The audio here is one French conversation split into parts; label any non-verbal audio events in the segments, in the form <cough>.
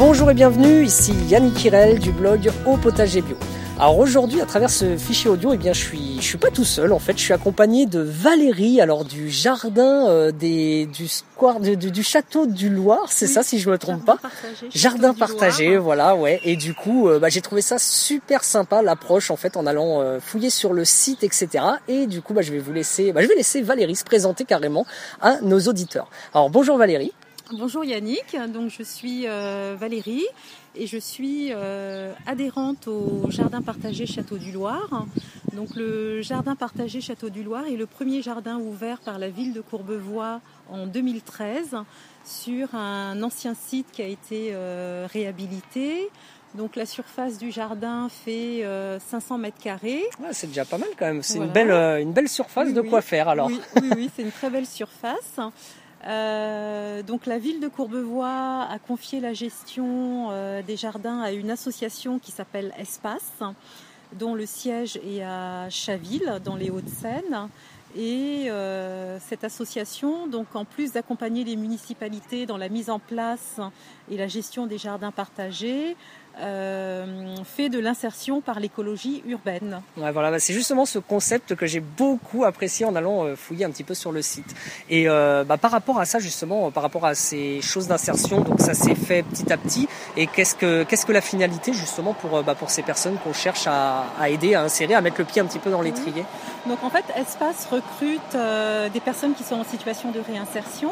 Bonjour et bienvenue, ici Yannick Kirel du blog Au Potager Bio. Alors aujourd'hui, à travers ce fichier audio, eh bien, je suis, je suis pas tout seul. En fait, je suis accompagné de Valérie, alors du jardin euh, des, du square, du, du, château du Loir, c'est ça, si je me trompe pas? jardin partagé, voilà, ouais. Et du coup, euh, bah, j'ai trouvé ça super sympa l'approche en fait en allant euh, fouiller sur le site, etc. Et du coup, bah, je vais vous laisser, bah, je vais laisser Valérie se présenter carrément à nos auditeurs. Alors bonjour Valérie. Bonjour Yannick, donc je suis Valérie et je suis euh, adhérente au jardin partagé Château du Loir. Donc le jardin partagé Château du Loir est le premier jardin ouvert par la ville de Courbevoie en 2013 sur un ancien site qui a été euh, réhabilité. Donc la surface du jardin fait 500 euh, mètres carrés. c'est déjà pas mal quand même. C'est une belle une belle surface de quoi faire alors. Oui, oui, oui c'est une très belle surface. Euh, donc la ville de Courbevoie a confié la gestion euh, des jardins à une association qui s'appelle Espace, dont le siège est à Chaville, dans les Hauts-de-Seine. Et euh, cette association, donc en plus d'accompagner les municipalités dans la mise en place et la gestion des jardins partagés, fait de l'insertion par l'écologie urbaine. Ouais, voilà, bah, c'est justement ce concept que j'ai beaucoup apprécié en allant euh, fouiller un petit peu sur le site. Et euh, bah, par rapport à ça, justement, par rapport à ces choses d'insertion, donc ça s'est fait petit à petit. Et qu'est-ce que qu'est-ce que la finalité justement pour bah, pour ces personnes qu'on cherche à, à, aider, à insérer, à mettre le pied un petit peu dans l'étrier? Donc en fait, Espace recrute des personnes qui sont en situation de réinsertion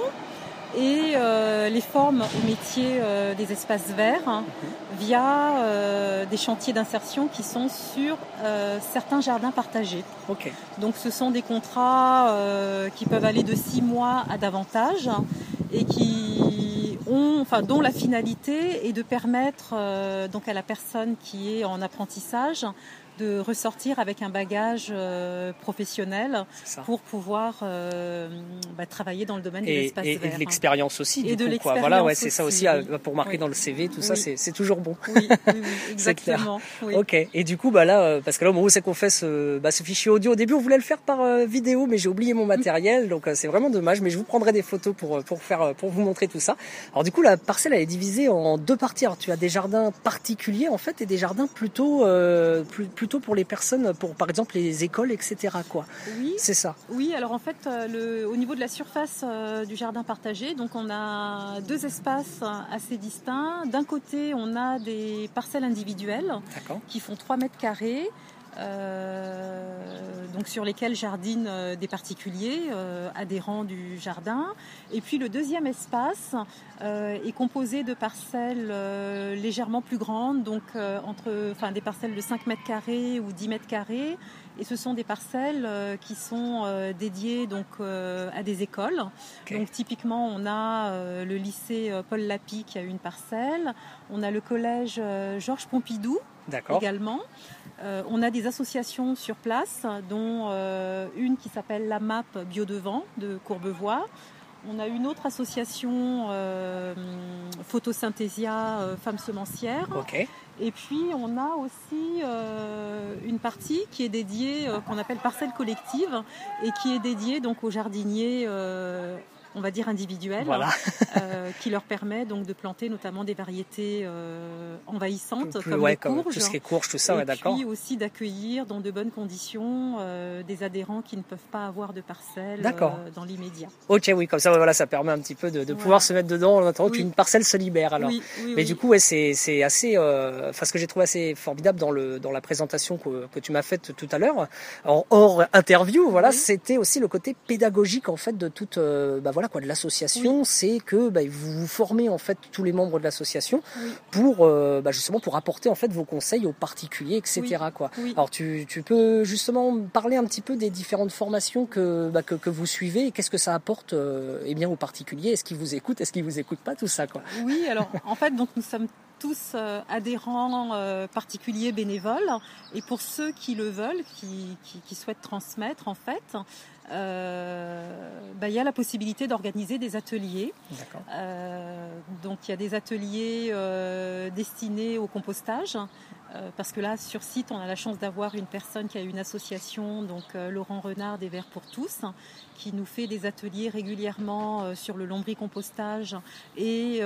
et euh, les formes au métier euh, des espaces verts hein, via euh, des chantiers d'insertion qui sont sur certains jardins partagés. Donc ce sont des contrats qui peuvent aller de six mois à davantage et qui ont, enfin, dont la finalité est de permettre donc à la personne qui est en apprentissage de ressortir avec un bagage euh, professionnel pour pouvoir euh, bah, travailler dans le domaine de l'espace et, vert. Et de l'expérience aussi. Et du de coup, Voilà, ouais, c'est ça aussi pour marquer dans le CV, tout ça, c'est toujours bon. Oui, <laughs> exactement. Ok. Et du coup, bah là, euh, parce que là, au moment où c'est qu'on fait ce, bah, ce fichier audio, au début, on voulait le faire par vidéo, mais j'ai oublié mon matériel, donc c'est vraiment dommage. Mais je vous prendrai des photos pour pour faire pour vous montrer tout ça. Alors du coup, la parcelle elle est divisée en deux parties. Alors tu as des jardins particuliers en fait et des jardins plutôt plutôt pour les personnes pour par exemple les écoles, etc. Quoi. Oui. C'est ça. Oui, alors en fait, euh, le, au niveau de la surface euh, du jardin partagé, donc on a deux espaces assez distincts. D'un côté, on a des parcelles individuelles qui font 3 mètres carrés. Euh, donc sur lesquels jardinent des particuliers adhérents du jardin. Et puis le deuxième espace est composé de parcelles légèrement plus grandes, donc entre, enfin des parcelles de 5 mètres carrés ou 10 mètres carrés. Et ce sont des parcelles euh, qui sont euh, dédiées donc euh, à des écoles. Donc typiquement, on a le lycée Paul Lapie qui a une parcelle. On a le collège Georges Pompidou également. on a des associations sur place, dont une qui s'appelle la MAP Biodevant de Courbevoie. On a une autre association euh, Photosynthesia euh, Femmes Semencières. Et puis on a aussi euh, une partie qui est dédiée, qu'on appelle parcelle collective, et qui est dédiée donc aux jardiniers on va dire individuelle, <laughs> euh, qui leur permet donc de planter notamment des variétés euh, envahissantes comme les courges, tout ce qui est courge, tout ça, et d'accord. puis aussi d'accueillir dans de bonnes conditions euh, des adhérents qui ne peuvent pas avoir de parcelle dans l'immédiat. Ok, oui, comme ça, voilà, ça permet un petit peu de, pouvoir se mettre dedans en attendant qu'une parcelle se libère. Alors, mais du coup, c'est c'est assez, enfin, ce que j'ai trouvé assez formidable dans le dans la présentation que, que tu m'as faite tout à l'heure, en hors interview, voilà, c'était aussi le côté pédagogique en fait de toute, bah, voilà quoi de l'association, c'est que bah, vous, vous formez en fait tous les membres de l'association pour euh, bah, justement pour apporter en fait vos conseils aux particuliers, etc. Quoi. Alors tu, tu, peux justement parler un petit peu des différentes formations que, bah, que, que, vous suivez et qu'est-ce que ça apporte euh, eh bien aux particuliers? Est-ce qu'ils vous écoutent? Est-ce qu'ils vous écoutent pas Tout ça quoi? Oui, alors en fait donc nous sommes tous euh, adhérents particuliers bénévoles. Et pour ceux qui le veulent, qui, qui, qui souhaitent transmettre en fait, euh, bah, il y a la possibilité d'organiser des ateliers. Euh, donc il y a des ateliers euh, destinés au compostage, Euh, parce que là, sur site, on a la chance d'avoir une personne qui a une association, donc euh, Laurent Renard des Verts pour tous, qui nous fait des ateliers régulièrement euh, sur le lombricompostage et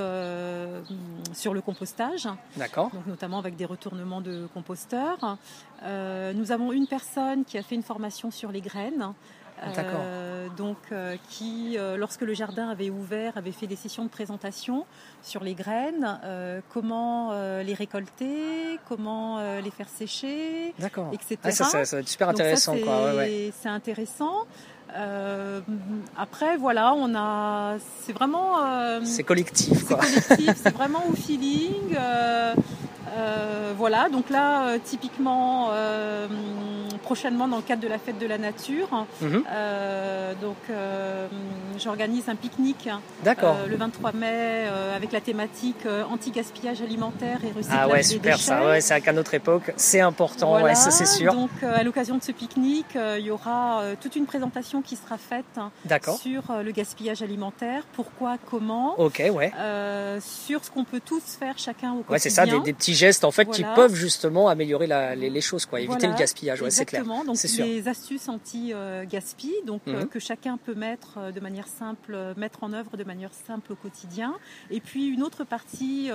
sur le compostage. D'accord. Donc notamment avec des retournements de composteurs. nous avons une personne qui a fait une formation sur les graines. Euh, donc, euh, qui, euh, lorsque le jardin avait ouvert, avait fait des sessions de présentation sur les graines, comment les récolter, comment les faire sécher, etc. Ah, ça, ça, ça, va être super intéressant. C'est intéressant. après, voilà, on a, c'est vraiment. c'est collectif, quoi. C'est collectif, <laughs> c'est vraiment au feeling. Euh, voilà, donc là, euh, typiquement, euh, prochainement dans le cadre de la fête de la nature, mhm. donc j'organise un pique-nique le 23 mai avec la thématique anti-gaspillage alimentaire et recyclage Ah ouais, super ça, ouais, c'est à notre époque, c'est important, ouais, ça c'est sûr. Donc à l'occasion de ce pique-nique, il y aura toute une présentation qui sera faite sur le gaspillage alimentaire, pourquoi, comment, ok, ouais. sur ce qu'on peut tous faire chacun au quotidien. Ouais, c'est ça, des, des petits gestes en fait qui peuvent justement améliorer les, choses, quoi, éviter le gaspillage. Ouais, c'est clair. Donc des astuces anti-gaspi, donc euh, mhm. que chacun peut mettre euh, de manière simple, euh, mettre en œuvre de manière simple au quotidien. Et puis une autre partie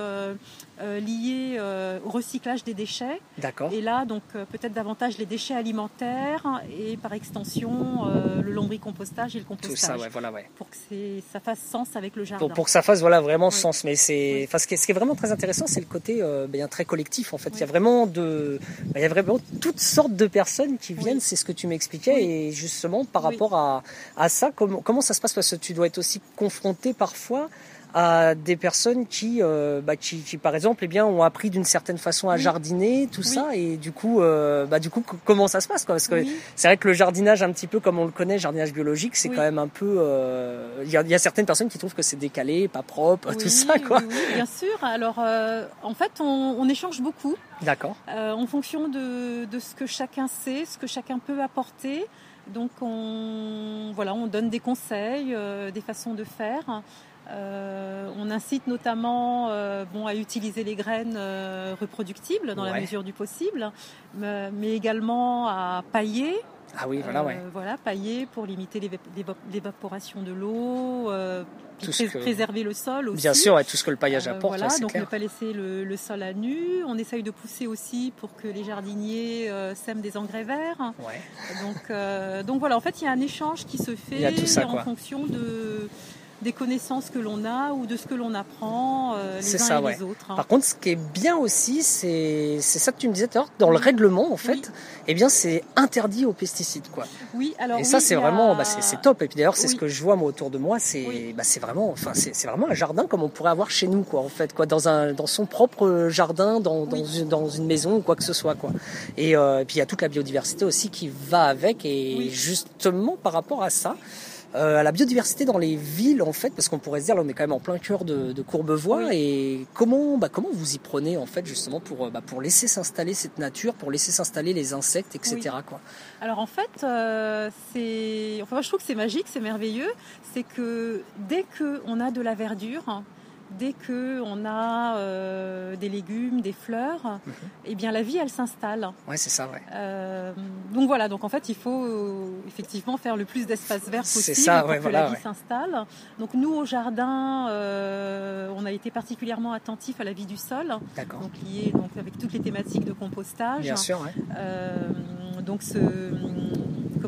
liée au recyclage des déchets. D'accord. Et là, donc peut-être davantage les déchets alimentaires et par extension le lombricompostage et le compostage. Tout ça, ouais, voilà, ouais. Pour que ça fasse sens avec le jardin. Pour, que ça fasse voilà vraiment sens. Mais c'est, ce, qui est, ce qui est vraiment très intéressant, c'est le côté bien très collectif en fait. Il y a vraiment de, il y a vraiment toutes sortes de personnes qui viennent. C'est ce que tu m'expliquais et justement par rapport à, à ça, comment, comment ça se passe? Parce que tu dois être aussi confronté parfois à des personnes qui, euh, bah, qui, qui, par exemple, eh bien, ont appris d'une certaine façon à jardiner, tout ça, et du coup, euh, bah, du coup, comment ça se passe quoi? Parce que c'est vrai que le jardinage, un petit peu comme on le connaît, jardinage biologique, c'est quand même un peu. Euh, il y, a, y, a, certaines personnes qui trouvent que c'est décalé, pas propre, tout ça, quoi. Bien sûr. Alors, en fait, on, on échange beaucoup. D'accord. en fonction de, de ce que chacun sait, ce que chacun peut apporter. Donc on, voilà, on donne des conseils, des façons de faire. Euh, on incite notamment euh, bon, à utiliser les graines euh, reproductibles dans la mesure du possible, mais, également à pailler. Ah oui, voilà, ouais. Voilà, pailler pour limiter l'évaporation de l'eau, préserver le sol aussi. Bien sûr, et tout ce que le paillage apporte. voilà, donc ne pas laisser le, sol à nu. On essaye de pousser aussi pour que les jardiniers sèment des engrais verts. Donc, donc voilà, en fait, il y a un échange qui se fait en fonction de des connaissances que l'on a ou de ce que l'on apprend euh, les uns et les autres. Hein. Par contre, ce qui est bien aussi, c'est ça que tu me disais tout à l'heure, dans le règlement en fait, eh bien c'est interdit aux pesticides quoi. Oui, alors et ça c'est vraiment, bah, c'est top. Et puis d'ailleurs c'est ce que je vois moi autour de moi, c'est bah, c'est vraiment, enfin c'est vraiment un jardin comme on pourrait avoir chez nous quoi en fait quoi, dans un dans son propre jardin, dans dans, une, dans une maison ou quoi que ce soit quoi. Et, euh, et puis il y a toute la biodiversité aussi qui va avec et justement par rapport à ça. Euh, à la biodiversité dans les villes en fait, parce qu'on pourrait se dire là on est quand même en plein cœur de, de Courbevoie et comment bah, comment vous y prenez en fait justement pour euh, bah, pour laisser s'installer cette nature, pour laisser s'installer les insectes, etc. Quoi? Alors en fait euh, c'est enfin moi je trouve que c'est magique, c'est merveilleux, c'est que dès que on a de la verdure dès que on a euh, des légumes, des fleurs, mhm. eh bien la vie elle s'installe. Ouais, c'est ça, ouais. Euh, donc voilà, donc en fait il faut euh, effectivement faire le plus d'espace vert possible pour que la vie s'installe. Donc nous au jardin, on a été particulièrement attentifs à la vie du sol, donc lié donc avec toutes les thématiques de compostage. Bien sûr, donc ce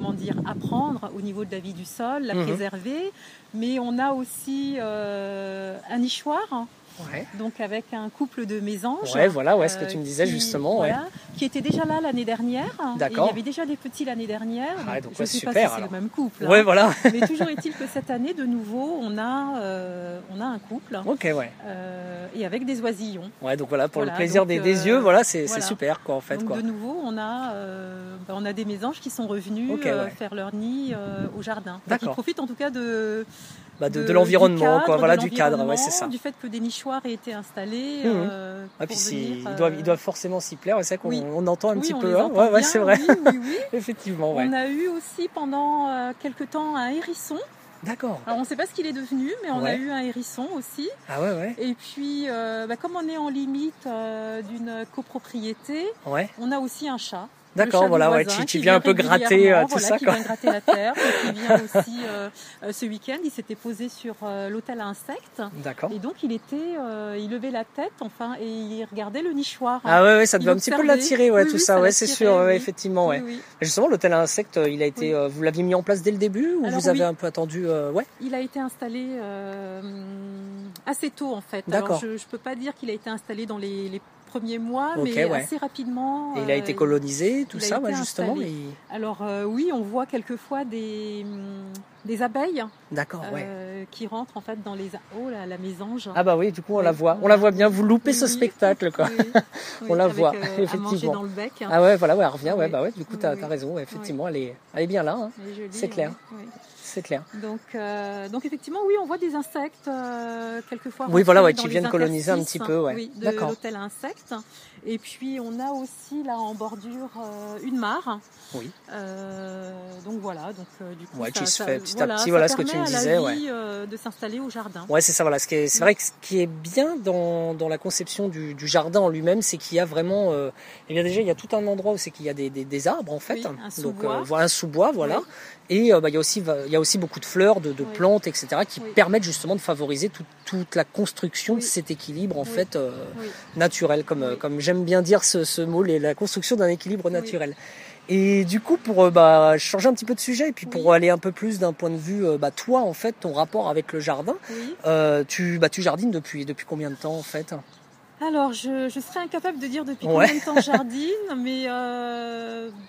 comment dire, apprendre au niveau de la vie du sol, la mhm. préserver. Mais on a aussi euh, un nichoir donc avec un couple de mésanges. Ouais, voilà, ouais, ce que tu me disais euh, justement. Voilà, Qui était déjà là l'année dernière. D'accord. Il y avait déjà des petits l'année dernière. Ah, donc, je ne sais super, pas si c'est le même couple. Ouais, voilà. Mais toujours est-il que cette année, de nouveau, on a, euh, on a un couple. Ok, ouais. Euh, et avec des oisillons. Ouais, donc voilà, pour le plaisir des, yeux, voilà, c'est super, quoi, en fait. Donc quoi. de nouveau, on a, bah, on a des mésanges qui sont revenus faire leur nid au jardin. D'accord. Ils profitent en tout cas de bah, de, l'environnement, quoi, voilà, du cadre, ouais, c'est ça. Du fait que des nichoirs aient été installés. Mmh. Euh, ah, puis ils, doivent, ils doivent forcément s'y plaire, c'est ça qu'on entend un petit peu. Hein. Ouais, ouais, c'est vrai. Oui, oui, <laughs> Effectivement, On a eu aussi pendant euh, quelque temps un hérisson D'accord. Alors on ne sait pas ce qu'il est devenu, mais on a eu un hérisson aussi. Ah ouais, ouais. Et puis, bah, comme on est en limite d'une copropriété, on a aussi un chat. D'accord, voilà, ouais, tu, viens un peu gratter euh, tout ça. Qui vient gratter la terre, qui vient <laughs> aussi euh, euh, ce week-end, il s'était posé sur l'hôtel à insectes. D'accord. Et donc il était, il levait la tête, enfin, et il regardait le nichoir. Ah ouais, ouais ça devait un petit peu l'attirer, ouais, tout ça, ouais, c'est sûr, effectivement, ouais. Justement, l'hôtel à insectes, il a été, vous l'aviez mis en place dès le début ou vous avez un peu attendu, ouais? Il a été installé assez tôt en fait. D'accord. je, ne peux pas dire qu'il a été installé dans les, les premiers mois, mais assez rapidement. Et il a été euh, colonisé, tout ça, justement. Alors euh, oui, on voit quelquefois des, hum, des abeilles. D'accord, euh, Qui rentrent en fait dans les oh là, la mésange. Ah bah oui, du coup on la voit, on la voit bien. Vous loupez ce spectacle quoi. <laughs> on la voit effectivement. dans le bec. Ah ouais, voilà, ouais, elle revient, ouais, bah ouais. Du coup t'as as raison, effectivement, elle est, elle est bien là. Hein. C'est clair c'est clair. Donc, euh, donc effectivement, oui, on voit des insectes euh, quelquefois. Oui, voilà, ouais, qui viennent coloniser un petit peu, ouais. Oui, de l'hôtel à insectes. Et puis on a aussi là en bordure euh, une mare. Oui. donc voilà, donc du coup, ouais, qui se fait petit à petit, voilà ce que tu me disais, à la vie, de s'installer au jardin. Ouais, c'est ça, voilà. C'est vrai que ce qui est bien dans, dans la conception du, du jardin en lui-même, c'est qu'il y a vraiment, euh, eh bien déjà il y a tout un endroit où c'est qu'il y a des, des, des, arbres en fait, oui, un sous-bois, voilà un sous-bois, voilà. Et bah, il y a aussi il y a aussi beaucoup de fleurs, de, de plantes, etc. qui permettent justement de favoriser tout, toute la construction de cet équilibre en fait euh, naturel, comme comme j'aime bien dire ce, ce mot, la construction d'un équilibre naturel. Et du coup, pour euh, bah, changer un petit peu de sujet, et puis pour aller un peu plus d'un point de vue, euh, bah, toi, en fait, ton rapport avec le jardin, euh, tu, bah, tu jardines depuis, depuis combien de temps, en fait? Alors, je, je, serais incapable de dire depuis combien de temps je <laughs> jardine, mais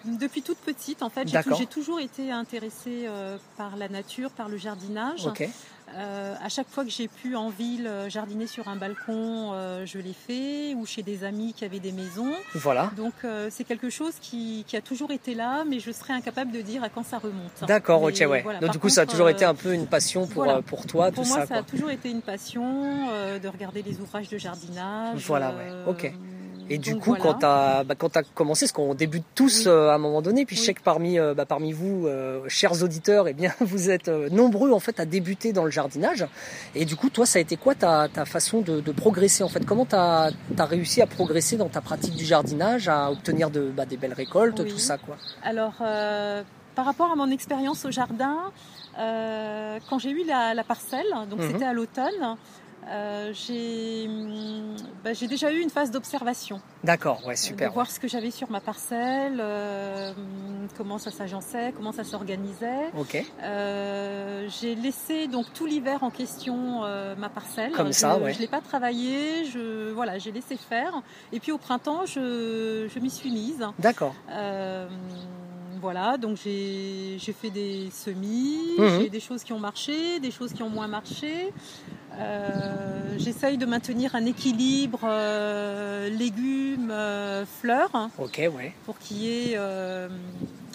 depuis toute petite, en fait, j'ai toujours été intéressée par la nature, par le jardinage. Okay. Euh, à chaque fois que j'ai pu en ville euh, jardiner sur un balcon, euh, je l'ai fait, ou chez des amis qui avaient des maisons. Voilà. Donc c'est quelque chose qui, a toujours été là, mais je serais incapable de dire à quand ça remonte. D'accord, ok, ouais. Donc du coup, ça a toujours été un peu une passion pour, pour toi, pour tout moi, ça. ça a toujours été une passion de regarder les ouvrages de jardinage. Voilà, ouais. Ok. Et du coup, quand tu as, bah, as commencé, parce qu'on débute tous euh, à un moment donné, puis je sais que parmi, euh, bah, parmi vous, euh, chers auditeurs, eh bien, <laughs> vous êtes nombreux en fait à débuter dans le jardinage. Et du coup, toi, ça a été quoi ta, ta façon de, de, progresser en fait? Comment tu as, réussi à progresser dans ta pratique du jardinage, à obtenir de, bah, des belles récoltes, tout ça quoi? Alors, par rapport à mon expérience au jardin, quand j'ai eu la, la parcelle, donc mhm. c'était à l'automne, euh, bah, j'ai déjà eu une phase d'observation. D'accord, ouais, super. De voir ce que j'avais sur ma parcelle, euh, comment ça s'agençait, comment ça s'organisait. Ok. Euh, j'ai laissé donc tout l'hiver en question ma parcelle. Comme ça, ouais. Je l'ai pas travaillé, je voilà, j'ai laissé faire. Et puis au printemps, je, je m'y suis mise. D'accord. voilà, donc j'ai fait des semis, mhm. j'ai des choses qui ont marché, des choses qui ont moins marché. Euh, j'essaye de maintenir un équilibre euh, légumes, euh, fleurs. Ok, ouais. Pour qu'il y ait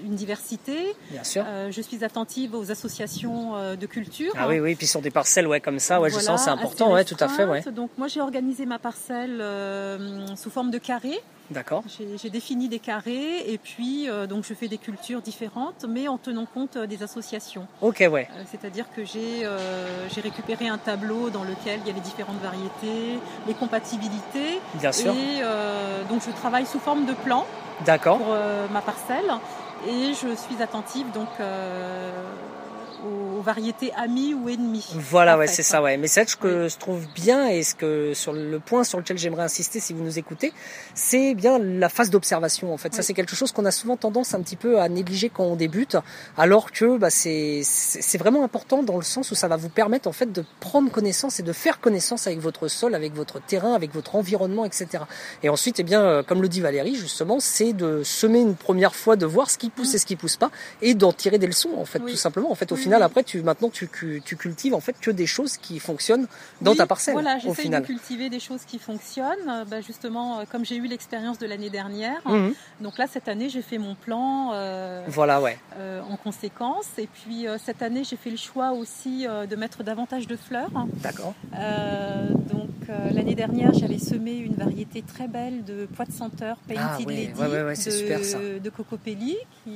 une diversité. Bien sûr. je suis attentive aux associations de culture. Ah oui, oui, puis sur des parcelles, ouais, comme ça, ouais, je sens c'est important, ouais, tout à fait, ouais. Donc moi j'ai organisé ma parcelle sous forme de carré. D'accord. J'ai défini des carrés et puis donc je fais des cultures différentes, mais en tenant compte des associations. Ok, ouais. C'est-à-dire que j'ai j'ai récupéré un tableau dans lequel il y a les différentes variétés, les compatibilités. Bien sûr. Et donc je travaille sous forme de plan. D'accord. Pour ma parcelle et je suis attentive donc aux, variétés amies ou ennemies. Voilà, ouais, c'est ça, ouais. Mais c'est ce que je trouve bien et ce que sur le point sur lequel j'aimerais insister, si vous nous écoutez, c'est bien la phase d'observation. En fait, ça c'est quelque chose qu'on a souvent tendance un petit peu à négliger quand on débute, alors que bah, c'est c'est vraiment important dans le sens où ça va vous permettre en fait de prendre connaissance et de faire connaissance avec votre sol, avec votre terrain, avec votre environnement, etc. Et ensuite, eh bien, euh, comme le dit Valérie, justement, c'est de semer une première fois, de voir ce qui pousse et ce qui pousse pas, et d'en tirer des leçons, en fait, tout simplement. En fait, au final, après, tu maintenant tu, tu cultives en fait que des choses qui fonctionnent dans ta parcelle. Voilà, j'essaie de cultiver des choses qui fonctionnent. Euh, bah, justement, euh, comme j'ai eu l'expérience de l'année dernière, mhm. donc là cette année j'ai fait mon plan. Euh, voilà, ouais. en conséquence, et puis cette année j'ai fait le choix aussi de mettre davantage de fleurs. D'accord. donc l'année dernière j'avais semé une variété très belle de pois de senteur Painted ah, Lady ouais, ouais, de, de Cocopelli qui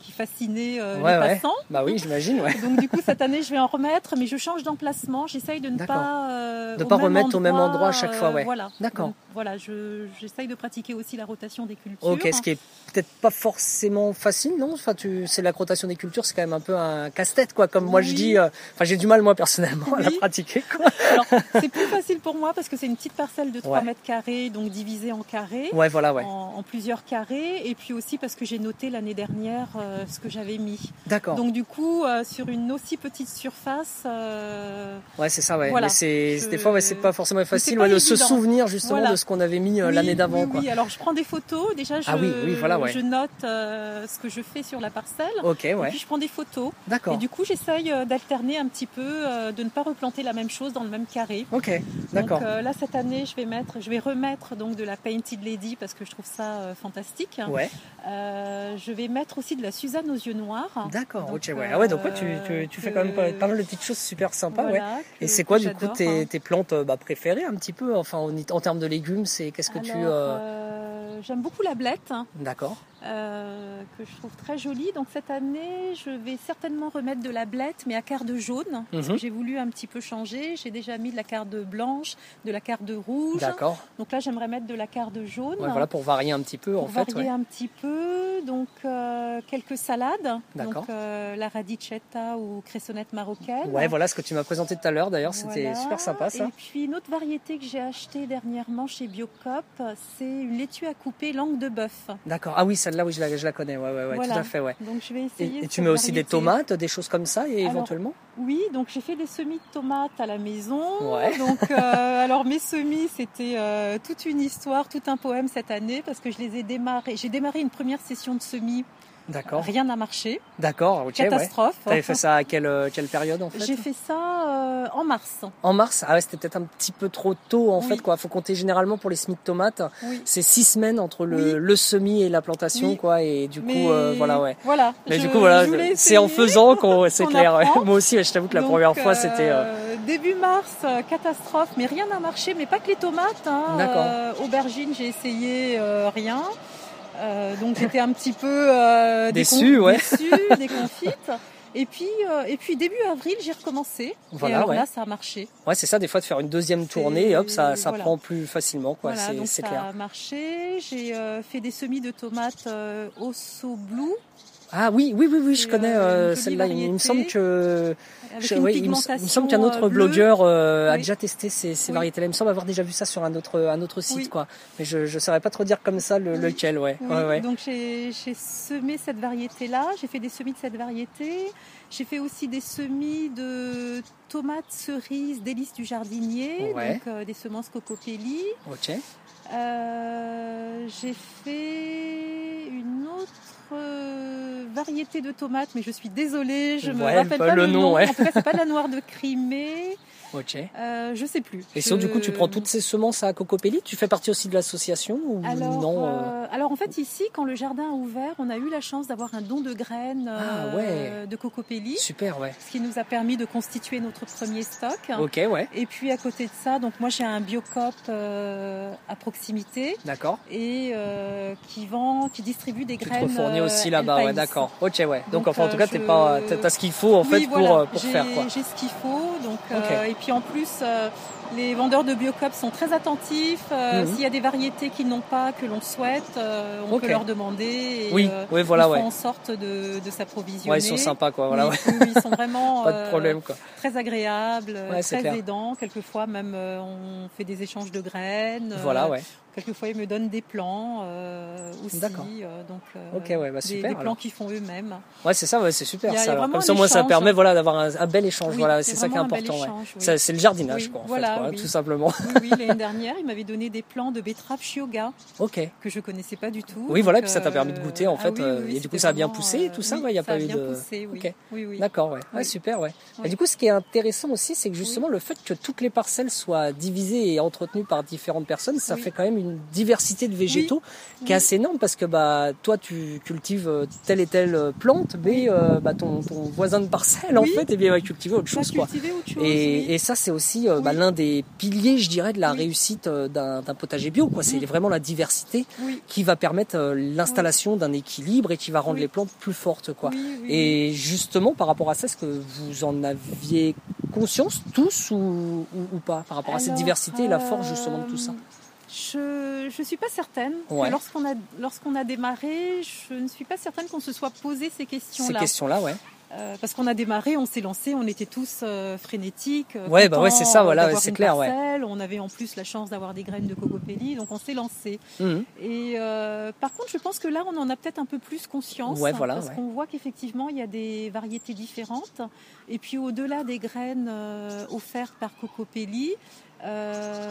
qui fascinait les passants. Bah oui, j'imagine. Donc du coup cette année je vais en remettre, mais je change d'emplacement. J'essaye de ne pas de pas remettre au même endroit à chaque fois. Ouais. voilà. D'accord. Voilà, j'essaye de pratiquer aussi la rotation des cultures. Ok, ce qui est peut-être pas forcément facile, non? Enfin, tu, c'est la rotation des cultures, c'est quand même un peu un casse-tête, quoi. Comme moi je dis, enfin j'ai du mal moi personnellement à la pratiquer. Quoi. Alors c'est plus facile pour moi parce que c'est une petite parcelle de 3 mètres carrés, donc divisée en carrés. Ouais, voilà, ouais. En, plusieurs carrés. Et puis aussi parce que j'ai noté l'année dernière euh, ce que j'avais mis. D'accord. Donc du coup, euh, sur une aussi petite surface. Euh, ouais, c'est ça, ouais. Mais c'est, des fois, ouais, c'est pas forcément facile de se souvenir justement de ce qu'on avait mis l'année d'avant. Oui, oui, alors je prends des photos. Déjà, je, ah oui, oui, voilà, je note ce que je fais sur la parcelle. Ok, ouais. Et puis je prends des photos. D'accord. Et du coup, j'essaye d'alterner un petit peu, de ne pas replanter la même chose dans le même carré. Ok, d'accord. Donc là, cette année, je vais mettre, je vais remettre donc de la Painted Lady parce que je trouve ça euh, fantastique. Ouais. Euh, je vais mettre aussi de la Suzanne aux yeux noirs. D'accord, ok, ouais. Ah ouais, donc tu, tu, tu fais quand même pas, mal de petites choses super sympas, ouais. Et c'est quoi du coup tes, hein. tes plantes bah, préférées un petit peu, enfin en, en termes de légumes, c'est qu'est-ce que tu euh, J'aime beaucoup la blette. D'accord. 거. Euh, que je trouve très jolie. Donc cette année, je vais certainement remettre de la blette, mais à carte jaune, parce que mhm. j'ai voulu un petit peu changer. J'ai déjà mis de la carte blanche, de la carte rouge. D'accord. Donc là, j'aimerais mettre de la carte jaune. voilà, pour varier un petit peu, pour en fait. Varier un petit peu. Donc euh, quelques salades. Donc euh, la radicetta ou cressonnette marocaine. Ouais, voilà ce que tu m'as présenté tout à l'heure. D'ailleurs, c'était super sympa ça. Et puis une autre variété que j'ai achetée dernièrement chez Biocop, c'est une laitue à couper langue de bœuf. D'accord. Ah oui, celle-là, oui, je la, je la connais. Ouais, ouais, ouais tout à fait, ouais. Donc je vais essayer. Et, tu mets aussi des tomates, des choses comme ça, et éventuellement? Oui, donc j'ai fait des semis de tomates à la maison. Ouais. Donc euh, alors mes semis, c'était euh, toute une histoire, tout un poème cette année parce que je les ai démarrés. J'ai démarré une première session de semis D'accord. Rien n'a marché. D'accord, ok. Catastrophe. Tu avais fait ça à quelle, euh, quelle période en fait J'ai fait ça euh, en mars. En mars Ah ouais, c'était peut-être un petit peu trop tôt en fait quoi. Faut compter généralement pour les semis de tomates. C'est six semaines entre le, le semis et la plantation quoi. Et du coup, euh, voilà ouais. Voilà. Mais du coup voilà, c'est en faisant qu'on, c'est <laughs> clair. Moi aussi, je t'avoue que la première fois c'était. Début mars, catastrophe, mais rien n'a marché. Mais pas que les tomates. Hein. D'accord. aubergines, j'ai essayé rien. Euh, donc j'étais un petit peu euh, déçue, ouais. <laughs> déconfite. Et puis, euh, et puis début avril, j'ai recommencé. Voilà, et alors ouais. là, ça a marché. Ouais, c'est ça, des fois de faire une deuxième tournée, et hop, ça, ça prend plus facilement, quoi. Voilà, c'est clair. Ça a marché. J'ai fait des semis de tomates Osso Blue. Ah oui, oui, oui, oui, je connais celle-là. Il me semble que il, me, semble qu'un autre blogueur euh, a déjà testé ces, ces variétés-là. Il me semble avoir déjà vu ça sur un autre, un autre site, quoi. Mais je ne saurais pas trop dire comme ça le, lequel, ouais. ouais, Donc j'ai semé cette variété-là. J'ai fait des semis de cette variété. J'ai fait aussi des semis de tomates cerises délices du jardinier, donc euh, des semences cocopelli. Ok. Euh, j'ai fait une autre variété de tomates, mais je suis désolée, je me rappelle pas, le, nom. En tout cas, c'est pas la <laughs> noire de Crimée. Ok. Euh, je sais plus. Et sinon, du coup, tu prends toutes ces semences à Cocopelli? Tu fais partie aussi de l'association ou alors, non euh? euh, Alors, en fait, ici, quand le jardin a ouvert, on a eu la chance d'avoir un don de graines ah, de Cocopelli. Super, ouais. Ce qui nous a permis de constituer notre premier stock. Ok, ouais. Et puis, à côté de ça, donc moi, j'ai un biocop à proximité. D'accord. Et qui vend, qui distribue des tu graines. Tu fournis aussi là-bas, ouais, d'accord. Ok, ouais. Donc, enfin, en tout cas, tu pas, as ce qu'il faut en fait pour, pour faire quoi. J'ai ce qu'il faut. Donc, et puis en plus, euh, les vendeurs de Biocop sont très attentifs. Euh, mhm. S'il y a des variétés qu'ils n'ont pas, que l'on souhaite, euh, on peut leur demander. Et, oui, oui, voilà, ils font en sorte de, de s'approvisionner. Ouais, ils sont sympas, quoi. Voilà, ils sont vraiment <laughs> pas de problème, quoi. très agréables, très aidants. Quelquefois, même, on fait des échanges de graines. Voilà, ouais. Quelquefois, ils me donnent des plans euh, aussi. D'accord. Euh, donc, euh, ok, ouais, bah, super, des, plans qu'ils font eux-mêmes. Ouais, c'est ça, ouais, c'est super. ça, comme ça, moi, ça permet voilà, d'avoir un, bel échange. voilà, c'est ça qui est important. Ouais. C'est le jardinage, quoi, en voilà, fait, quoi, tout simplement. Oui, <laughs> l'année dernière, il m'avait donné des plans de betterave chioga. Ok. Que je connaissais pas du tout. Oui, voilà, puis ça t'a permis de goûter, en ah fait. et du coup, ça a bien poussé, tout ça, il n'y a pas eu de. Poussé, oui. oui, D'accord, ouais. Ouais, super, ouais. Et du coup, ce qui est intéressant aussi, c'est que justement, le fait que toutes les parcelles soient divisées et entretenues par différentes personnes, ça fait quand même une diversité de végétaux qui est assez énorme parce que bah toi tu cultives euh, telle et telle euh, plante, mais euh, bah, ton, ton, voisin de parcelle en fait et eh bien va cultiver autre chose quoi. Autre chose, et, Et ça, c'est aussi bah, l'un des piliers, je dirais, de la réussite d'un potager bio. Quoi. C'est vraiment la diversité qui va permettre l'installation d'un équilibre et qui va rendre les plantes plus fortes. Quoi. Et justement, par rapport à ça, est-ce que vous en aviez conscience tous ou, ou, pas par rapport à cette diversité et la force justement de tout ça? Je ne suis pas certaine. Lorsqu'on a, lorsqu'on a démarré, je ne suis pas certaine qu'on se soit posé ces questions-là. Ces questions-là, ouais. Euh, parce qu'on a démarré, on s'est lancé, on était tous euh, frénétiques. Euh, ouais, bah ouais, c'est ça, voilà, c'est clair, ouais. On avait en plus la chance d'avoir des graines de cocopelli, donc on s'est lancé. Mhm. Et par contre, je pense que là, on en a peut-être un peu plus conscience, ouais, voilà, parce qu'on voit qu'effectivement, il y a des variétés différentes. Et puis, au-delà des graines offertes par Cocopelli,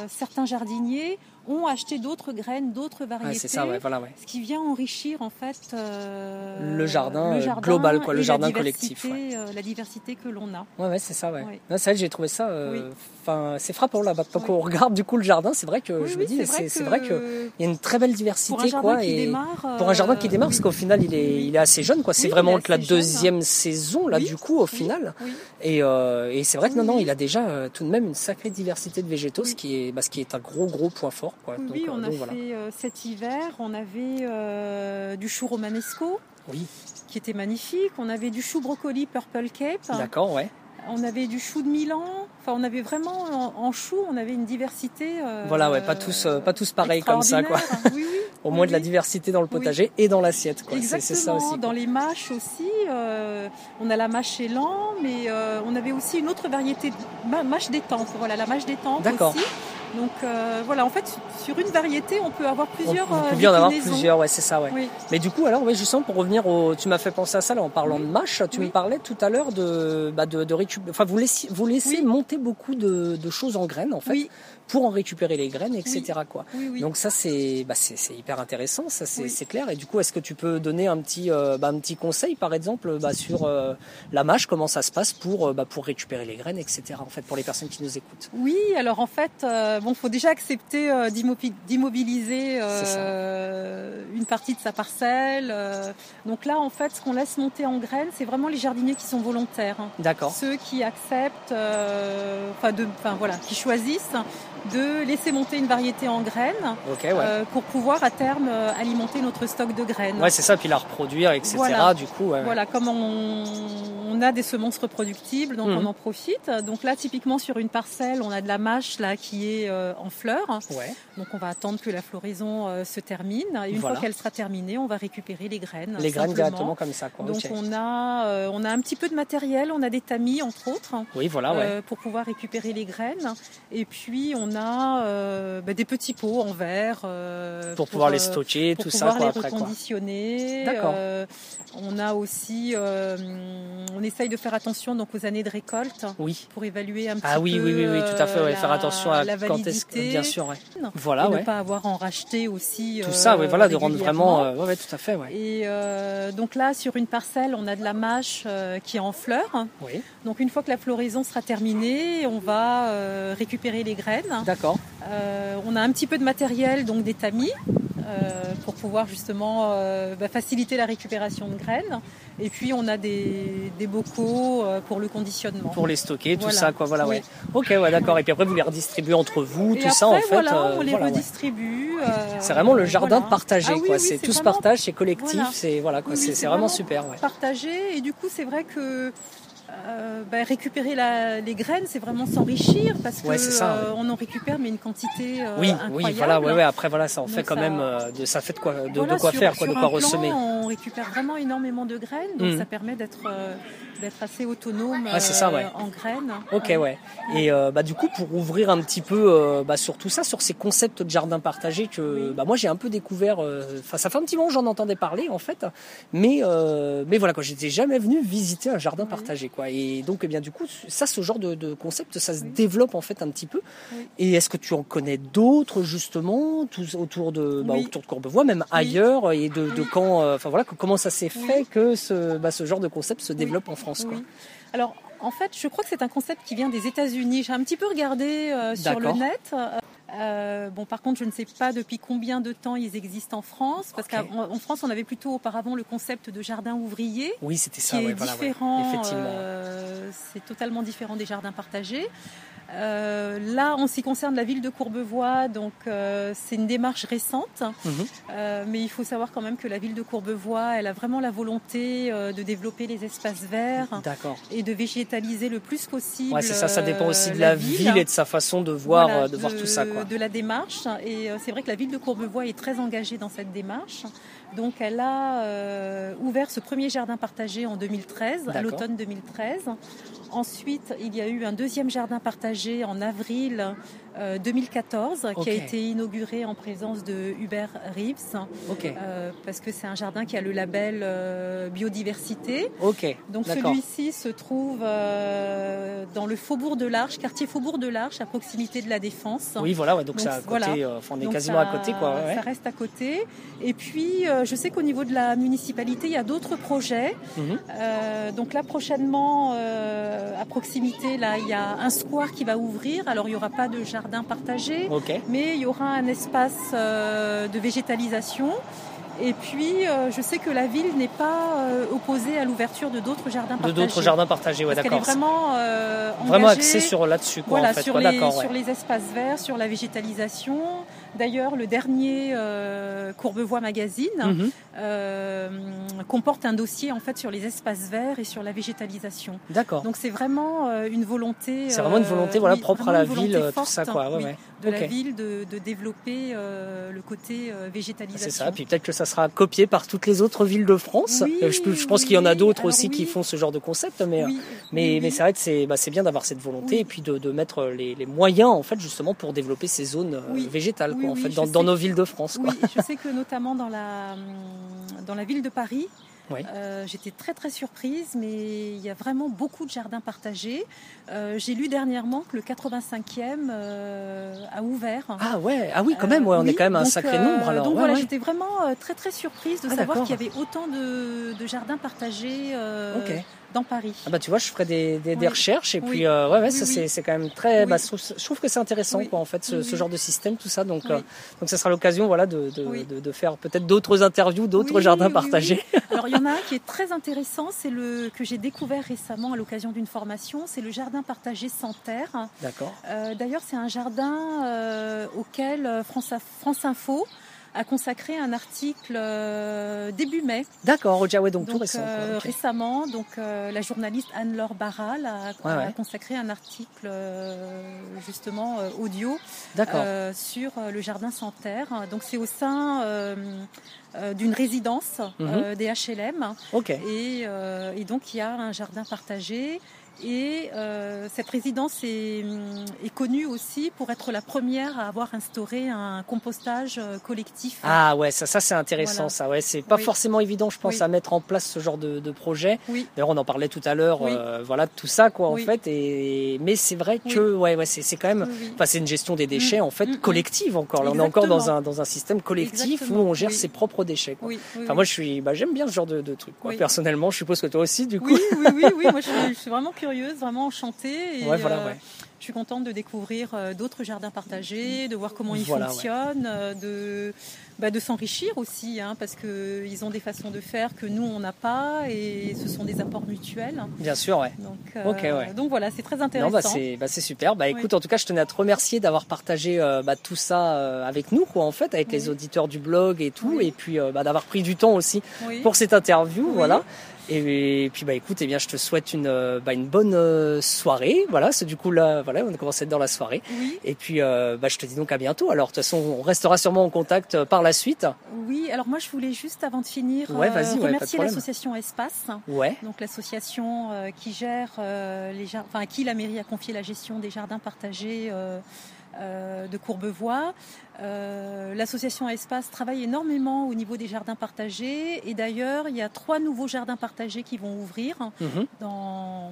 certains jardiniers ont acheté d'autres graines, d'autres variétés. c'est ça, ouais, voilà, ouais. Ce qui vient enrichir en fait euh, le, jardin, global, quoi, le jardin collectif. Euh, la diversité que l'on a. Ouais, ouais, c'est ça, ouais. c'est vrai j'ai trouvé ça. Euh, enfin, c'est frappant là. Quand on regarde du coup le jardin, c'est vrai que je me dis, c'est vrai qu'il y a une très belle diversité, pour quoi. et démarre, pour un jardin qui démarre, parce qu'au final, il est, il est assez jeune, quoi. C'est vraiment la deuxième saison là, du coup, au final. Et, et c'est vrai que non, non, il a déjà tout de même une sacrée diversité de végétaux, ce qui est, bah, ce qui est un gros, gros point fort oui, on a fait euh, cet hiver, on avait euh, du chou romanesco. Oui. Qui était magnifique. On avait du chou brocoli Purple Cape. D'accord, ouais. On avait du chou de Milan. Enfin, on avait vraiment en, chou, on avait une diversité. Euh, voilà, ouais, pas tous, pas tous pareils comme ça, quoi. Oui, oui. <laughs> Au moins de la diversité dans le potager et dans l'assiette, quoi. C'est ça aussi. Dans les mâches aussi, on a la mâche élan, mais on avait aussi une autre variété de mâche détente. Voilà, la mâche détente D'accord. aussi. Donc euh, voilà, en fait, sur une variété, on peut avoir plusieurs. On, peut bien en avoir plusieurs, ouais, c'est ça, ouais. Mais du coup, alors, ouais, justement, pour revenir au, tu m'as fait penser à ça là, en parlant de mâche. Tu me parlais tout à l'heure de, bah, de, de récupérer. Enfin, vous laissez, vous laissez monter beaucoup de, de, choses en graines, en fait pour en récupérer les graines, etc. Quoi. Donc ça c'est bah, c'est hyper intéressant, ça c'est clair. Et du coup, est-ce que tu peux donner un petit euh, bah, un petit conseil, par exemple, bah, sur euh, la mâche, comment ça se passe pour euh, bah, pour récupérer les graines, etc. En fait, pour les personnes qui nous écoutent? Oui, alors en fait, bon, faut déjà accepter d'immobiliser une partie de sa parcelle. donc là, en fait, ce qu'on laisse monter en graines, c'est vraiment les jardiniers qui sont volontaires. Hein. D'accord. Ceux qui acceptent, enfin de, enfin voilà, qui choisissent de laisser monter une variété en graines euh, pour pouvoir à terme euh, alimenter notre stock de graines. Ouais, c'est ça, puis la reproduire, etc. Du coup, voilà, comme on, a des semences reproductibles, donc mhm. on en profite. Donc là, typiquement sur une parcelle, on a de la mâche là qui est euh, en fleurs. Donc on va attendre que la floraison se termine. Et une fois qu'elle sera terminée, on va récupérer les graines. Les graines directement comme ça. Donc on a on a un petit peu de matériel, on a des tamis entre autres. Oui, voilà, pour pouvoir récupérer les graines. Et puis on a euh, bah, des petits pots en verre euh, pour, pouvoir les euh, stocker, tout ça quoi, les reconditionner. on a aussi, on essaye de faire attention donc aux années de récolte. Oui. Pour évaluer un petit ah, oui, peu. oui, oui, oui, tout à fait. faire attention à la quand est-ce bien sûr. Voilà, et ne pas avoir en racheté aussi. Tout ça, oui, voilà, de rendre vraiment, ouais, tout à fait, ouais. Et donc là, sur une parcelle, on a de la mâche qui est en fleurs. Oui. Donc une fois que la floraison sera terminée, on va récupérer les graines. D'accord. Euh, on a un petit peu de matériel, donc des tamis, euh, pour pouvoir justement euh, bah, faciliter la récupération de graines. Et puis on a des, bocaux pour le conditionnement. Pour les stocker, tout ça, quoi. Voilà, ouais. Ok, ouais, d'accord. Et puis après vous les redistribuez entre vous, tout ça en fait. Voilà, on les redistribue. c'est vraiment le jardin de partager, ah quoi. c'est tout ce partage, c'est collectif, c'est voilà, quoi. c'est vraiment super. Ouais. Partagé. Et du coup, c'est vrai que euh, bah, récupérer les graines, c'est vraiment s'enrichir parce qu'on euh, en récupère mais une quantité euh, oui, incroyable. Oui, voilà, ouais, ouais, après voilà, ça en fait quand même de ça fait de quoi, de, quoi faire, quoi, de quoi ressemer. On récupère vraiment énormément de graines, donc mmh. ça permet d'être d'être assez autonome ça, en graines. Ok, ouais. Et bah du coup, pour ouvrir un petit peu bah, sur tout ça, sur ces concepts de jardin partagé que bah, moi j'ai un peu découvert. Enfin, ça fait un petit moment que j'en entendais parler en fait, mais mais voilà quoi, j'étais jamais venu visiter un jardin partagé quoi. Et donc, eh bien, du coup, ça, ce genre de, concept, ça se développe en fait un petit peu. Et est-ce que tu en connais d'autres justement autour de bah, autour de Courbevoie, même ailleurs, et de, quand, euh, enfin voilà, comment ça s'est fait que ce, bah, ce genre de concept se développe en France, Alors, en fait, je crois que c'est un concept qui vient des États-Unis. J'ai un petit peu regardé euh, sur le net. Euh, bon, par contre, je ne sais pas depuis combien de temps ils existent en France, parce qu'en France, on avait plutôt auparavant le concept de jardin ouvrier. Oui, c'était ça. Qui est différent, effectivement. Euh, c'est totalement différent des jardins partagés. Euh, là, en ce qui concerne la ville de Courbevoie, donc euh, c'est une démarche récente, mhm. euh, mais il faut savoir quand même que la ville de Courbevoie, elle a vraiment la volonté de développer les espaces verts et de végétaliser le plus possible. Ouais, c'est ça, ça dépend aussi de la, ville, et de sa façon de voir, de, voir tout ça, quoi. De la démarche, et c'est vrai que la ville de Courbevoie est très engagée dans cette démarche. Donc elle a ouvert ce premier jardin partagé en 2013, à l'automne 2013. Ensuite, il y a eu un deuxième jardin partagé en avril 2014 euh, qui a été inauguré en présence de Hubert Reeves euh, parce que c'est un jardin qui a le label euh, biodiversité. Donc celui-ci se trouve dans le Faubourg de l'Arche, quartier Faubourg de l'Arche, à proximité de la Défense. Oui, voilà, donc, c'est à côté, on est quasiment à côté. Quoi, Ça reste à côté. Et puis, je sais qu'au niveau de la municipalité, il y a d'autres projets. Mhm. donc là, prochainement, à proximité, là, il y a un square qui va ouvrir. Alors, il n'y aura pas de jardin partagé, mais il y aura un espace euh, de végétalisation. Et puis, euh, je sais que la ville n'est pas euh, opposée à l'ouverture de d'autres jardins partagés. De d'autres jardins partagés, ouais, d'accord. vraiment vraiment axé sur là-dessus, Voilà, sur, les, sur les espaces verts, sur la végétalisation. D'ailleurs, le dernier euh, Courbevoie Magazine mhm. Euh, comporte un dossier en fait sur les espaces verts et sur la végétalisation. D'accord. Donc c'est vraiment euh, une volonté. C'est vraiment une volonté, voilà, propre à la ville, tout ça, quoi. de la ville de, développer le côté végétalisation. C'est ça. Puis peut-être que ça sera copié par toutes les autres villes de France. je, pense qu'il y en a d'autres aussi qui font ce genre de concept, mais mais, mais c'est vrai que c'est bah, bien d'avoir cette volonté et puis de, de mettre les, les, moyens en fait justement pour développer ces zones végétales en fait, dans, nos villes de France. Oui, je sais que notamment dans la, dans la ville de Paris, euh, j'étais très très surprise, mais il y a vraiment beaucoup de jardins partagés. Euh, j'ai lu dernièrement que le 85e euh, a ouvert. Ah ouais, ah oui quand même, ouais, on est quand même un sacré nombre alors. Donc voilà, j'étais vraiment très très surprise de ah, savoir qu'il y avait autant de, de jardins partagés. Dans Paris. Ah bah tu vois, je ferai des, des, recherches et puis euh, ouais, ouais ça c'est quand même très. Bah, je, trouve, que c'est intéressant quoi en fait ce, ce, genre de système tout ça donc euh, donc ça sera l'occasion voilà de, de, de, faire peut-être d'autres interviews, d'autres jardins partagés. <laughs> Alors il y en a un qui est très intéressant, c'est le que j'ai découvert récemment à l'occasion d'une formation, c'est le jardin partagé sans terre. D'accord. Euh, D'ailleurs c'est un jardin auquel France, France Info a consacré un article euh, début mai. D'accord, au donc, tout récent. Euh, récemment, donc euh, la journaliste Anne-Laure Barral a, consacré un article justement audio sur le jardin sans terre. Donc c'est au sein d'une résidence mhm. des HLM. Et, et, donc il y a un jardin partagé et euh, cette résidence est, est, connue aussi pour être la première à avoir instauré un compostage euh, collectif. Ah ouais, ça, ça c'est intéressant, ça. Ouais, c'est pas forcément évident, je pense, à mettre en place ce genre de, de projet. Oui. D'ailleurs, on en parlait tout à l'heure. Euh, voilà, tout ça, quoi, en fait. Et mais c'est vrai que ouais, ouais, c'est quand même. Enfin, c'est une gestion des déchets en fait mm, mm, mm. collective encore. Là, on est encore dans un dans un système collectif où on gère ses propres déchets. Quoi. Enfin, moi, je suis, bah, j'aime bien ce genre de, de truc. Quoi. Personnellement, je suppose que toi aussi, du coup. Oui, oui, oui, oui. Moi, je, je suis vraiment curieuse vraiment enchantée. Et, euh, Je suis contente de découvrir euh, d'autres jardins partagés, de voir comment ils fonctionnent, euh, de, bah, de s'enrichir aussi, hein, parce qu'ils ont des façons de faire que nous, on n'a pas, et ce sont des apports mutuels. Bien sûr, ouais. Donc, donc voilà, c'est très bah, intéressant. bah, c'est super. Bah, écoute, en tout cas, je tenais à te remercier d'avoir partagé bah, tout ça avec nous, quoi, en fait, avec les auditeurs du blog et tout, et puis d'avoir pris du temps aussi pour cette interview. Voilà. Et, puis bah écoute, eh bien je te souhaite une euh, bah, une bonne euh, soirée. Voilà, c'est du coup là, voilà, on a commencé à être dans la soirée. Et puis euh, bah, je te dis donc à bientôt. Alors de toute façon, on restera sûrement en contact par la suite. Oui, alors moi je voulais juste avant de finir remercier l'association Espace. Ouais. Donc l'association qui gère les enfin à qui la mairie a confié la gestion des jardins partagés de Courbevoie. Euh, l'association Espace travaille énormément au niveau des jardins partagés et d'ailleurs il y a trois nouveaux jardins partagés qui vont ouvrir mhm. dans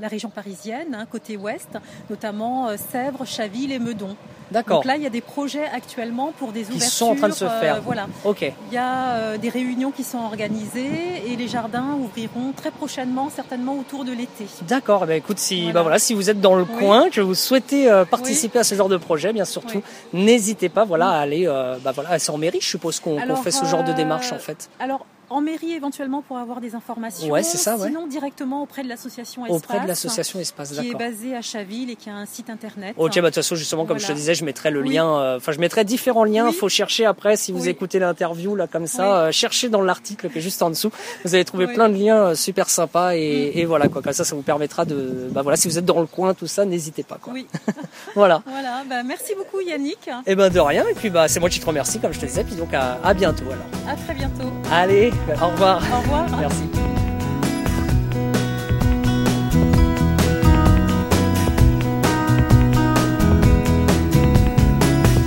la région parisienne, hein, côté ouest, notamment euh, Sèvres, Chaville et Meudon. D'accord. Donc là il y a des projets actuellement pour des ouvertures. Qui sont en train de se faire. Euh, voilà. Ok. Il y a des réunions qui sont organisées et les jardins ouvriront très prochainement, certainement autour de l'été. D'accord. Eh ben, écoute, si bah voilà, si vous êtes dans le coin, que vous souhaitez participer à ce genre de projet, bien surtout, n'hésitez pas voilà, aller, euh, bah voilà, c'est en mairie, je suppose qu'on fait ce genre de démarche en fait. Alors, en mairie éventuellement pour avoir des informations. Ouais, c'est ça. Sinon directement auprès de l'association Espace. Auprès de l'association Espace, Qui est basée à Chaville et qui a un site internet. Ok, bah de toute façon justement comme je te disais, je mettrai le lien. Euh, enfin, je mettrai différents liens. Il faut chercher après si vous écoutez l'interview là comme ça, cherchez dans l'article qui est juste en dessous. Vous allez trouver plein de liens super sympas et, mm. et, voilà quoi. Comme ça, ça vous permettra de. Bah voilà, si vous êtes dans le coin, tout ça, n'hésitez pas quoi. Oui. <laughs> voilà. Voilà. Bah, merci beaucoup Yannick. Et eh ben de rien. Et puis bah c'est moi qui te remercie comme je te disais. Puis donc à, à bientôt alors. À très bientôt. Allez, au revoir. Au revoir. Merci.